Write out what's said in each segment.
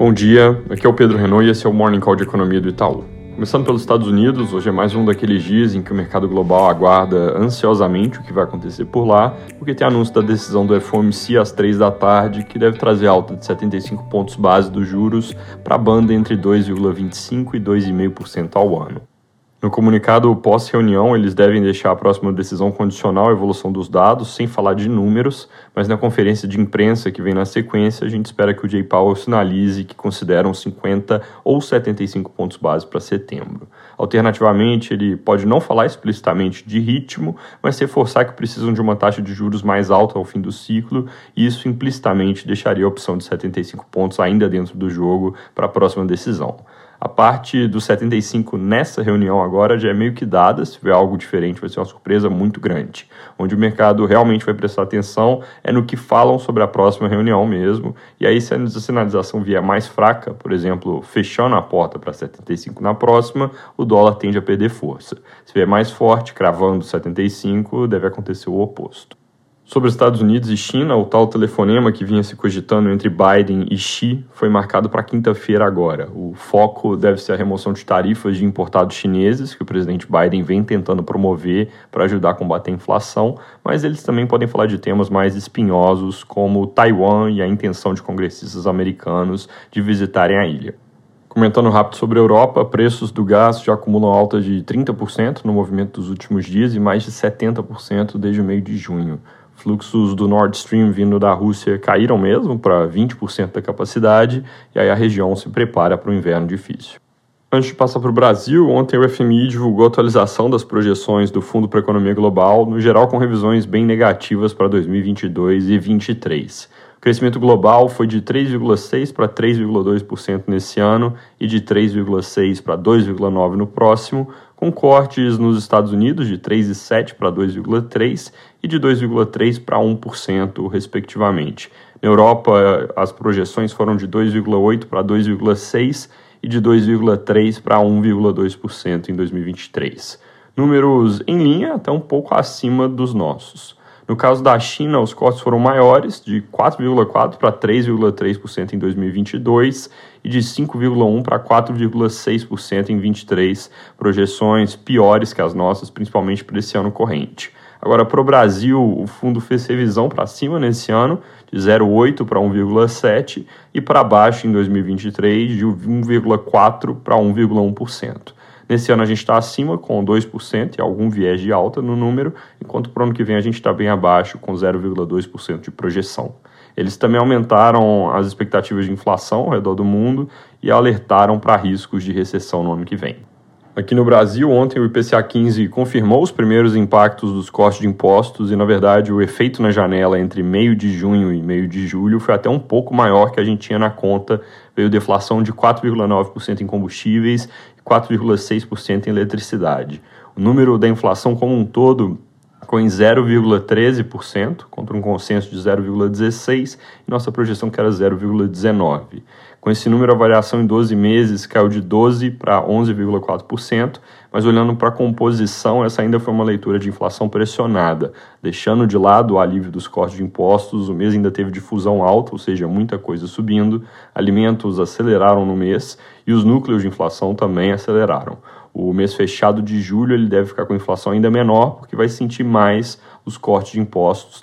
Bom dia, aqui é o Pedro Renault e esse é o Morning Call de Economia do Itaú. Começando pelos Estados Unidos, hoje é mais um daqueles dias em que o mercado global aguarda ansiosamente o que vai acontecer por lá, porque tem anúncio da decisão do FOMC às 3 da tarde, que deve trazer alta de 75 pontos base dos juros para a banda entre 2,25% e 2,5% ao ano. No comunicado pós-reunião, eles devem deixar a próxima decisão condicional à evolução dos dados, sem falar de números, mas na conferência de imprensa que vem na sequência, a gente espera que o Jay Powell sinalize que consideram 50 ou 75 pontos base para setembro. Alternativamente, ele pode não falar explicitamente de ritmo, mas reforçar que precisam de uma taxa de juros mais alta ao fim do ciclo, e isso implicitamente deixaria a opção de 75 pontos ainda dentro do jogo para a próxima decisão. A parte dos 75 nessa reunião agora já é meio que dada, se tiver algo diferente vai ser uma surpresa muito grande. Onde o mercado realmente vai prestar atenção é no que falam sobre a próxima reunião mesmo, e aí se a sinalização vier mais fraca, por exemplo, fechando a porta para 75 na próxima, o dólar tende a perder força. Se vier mais forte, cravando 75, deve acontecer o oposto. Sobre os Estados Unidos e China, o tal telefonema que vinha se cogitando entre Biden e Xi foi marcado para quinta-feira agora. O foco deve ser a remoção de tarifas de importados chineses, que o presidente Biden vem tentando promover para ajudar a combater a inflação, mas eles também podem falar de temas mais espinhosos, como Taiwan e a intenção de congressistas americanos de visitarem a ilha. Comentando rápido sobre a Europa, preços do gás já acumulam alta de 30% no movimento dos últimos dias e mais de 70% desde o meio de junho. Fluxos do Nord Stream vindo da Rússia caíram mesmo para 20% da capacidade, e aí a região se prepara para o inverno difícil. Antes de passar para o Brasil, ontem o FMI divulgou a atualização das projeções do Fundo para a Economia Global, no geral com revisões bem negativas para 2022 e 2023. O crescimento global foi de 3,6% para 3,2% nesse ano e de 3,6% para 2,9% no próximo, com cortes nos Estados Unidos de 3,7% para 2,3% e de 2,3% para 1%, respectivamente. Na Europa, as projeções foram de 2,8% para 2,6% e de 2,3% para 1,2% em 2023. Números em linha, até um pouco acima dos nossos. No caso da China, os cortes foram maiores, de 4,4% para 3,3% em 2022 e de 5,1% para 4,6% em 2023, projeções piores que as nossas, principalmente para esse ano corrente. Agora, para o Brasil, o fundo fez revisão para cima nesse ano, de 0,8 para 1,7 e para baixo em 2023, de 1,4 para 1,1%. Nesse ano a gente está acima com 2% e algum viés de alta no número, enquanto para o ano que vem a gente está bem abaixo com 0,2% de projeção. Eles também aumentaram as expectativas de inflação ao redor do mundo e alertaram para riscos de recessão no ano que vem. Aqui no Brasil, ontem o IPCA 15 confirmou os primeiros impactos dos cortes de impostos e, na verdade, o efeito na janela entre meio de junho e meio de julho foi até um pouco maior que a gente tinha na conta. Veio deflação de 4,9% em combustíveis 4,6% em eletricidade. O número da inflação como um todo ficou em 0,13%, contra um consenso de 0,16%, e nossa projeção que era 0,19%. Com esse número, a variação em 12 meses caiu de 12% para 11,4%, mas olhando para a composição, essa ainda foi uma leitura de inflação pressionada. Deixando de lado o alívio dos cortes de impostos, o mês ainda teve difusão alta, ou seja, muita coisa subindo, alimentos aceleraram no mês e os núcleos de inflação também aceleraram. O mês fechado de julho ele deve ficar com inflação ainda menor, porque vai sentir mais os cortes de impostos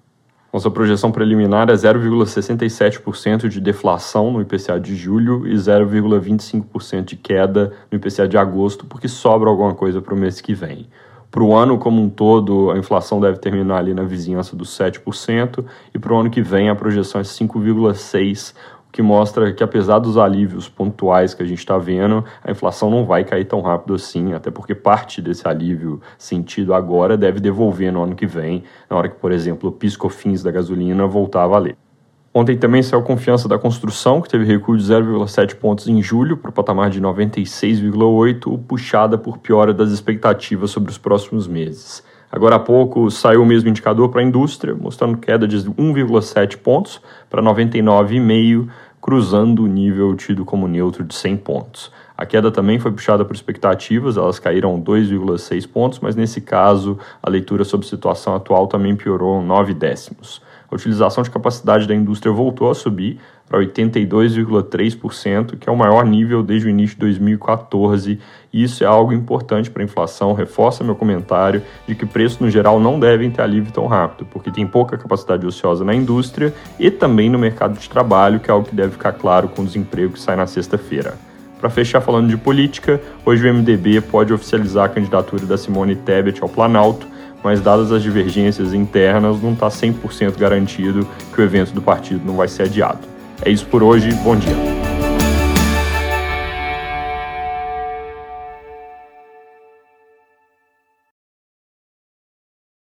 nossa projeção preliminar é 0,67% de deflação no IPCA de julho e 0,25% de queda no IPCA de agosto, porque sobra alguma coisa para o mês que vem. Para o ano como um todo, a inflação deve terminar ali na vizinhança dos 7%, e para o ano que vem a projeção é 5,6%, que mostra que apesar dos alívios pontuais que a gente está vendo, a inflação não vai cair tão rápido assim, até porque parte desse alívio sentido agora deve devolver no ano que vem, na hora que, por exemplo, o piscofins da gasolina voltar a valer. Ontem também saiu confiança da construção, que teve recuo de 0,7 pontos em julho para o patamar de 96,8, puxada por piora das expectativas sobre os próximos meses. Agora há pouco saiu o mesmo indicador para a indústria, mostrando queda de 1,7 pontos para 99,5 cruzando o nível tido como neutro de 100 pontos. A queda também foi puxada por expectativas, elas caíram 2,6 pontos, mas nesse caso a leitura sobre a situação atual também piorou 9 décimos. A utilização de capacidade da indústria voltou a subir para 82,3%, que é o maior nível desde o início de 2014, e isso é algo importante para a inflação, reforça meu comentário de que preços no geral não devem ter alívio tão rápido, porque tem pouca capacidade ociosa na indústria e também no mercado de trabalho, que é algo que deve ficar claro com o desemprego que sai na sexta-feira. Para fechar falando de política, hoje o MDB pode oficializar a candidatura da Simone Tebet ao Planalto, mas dadas as divergências internas, não está 100% garantido que o evento do partido não vai ser adiado. É isso por hoje, bom dia.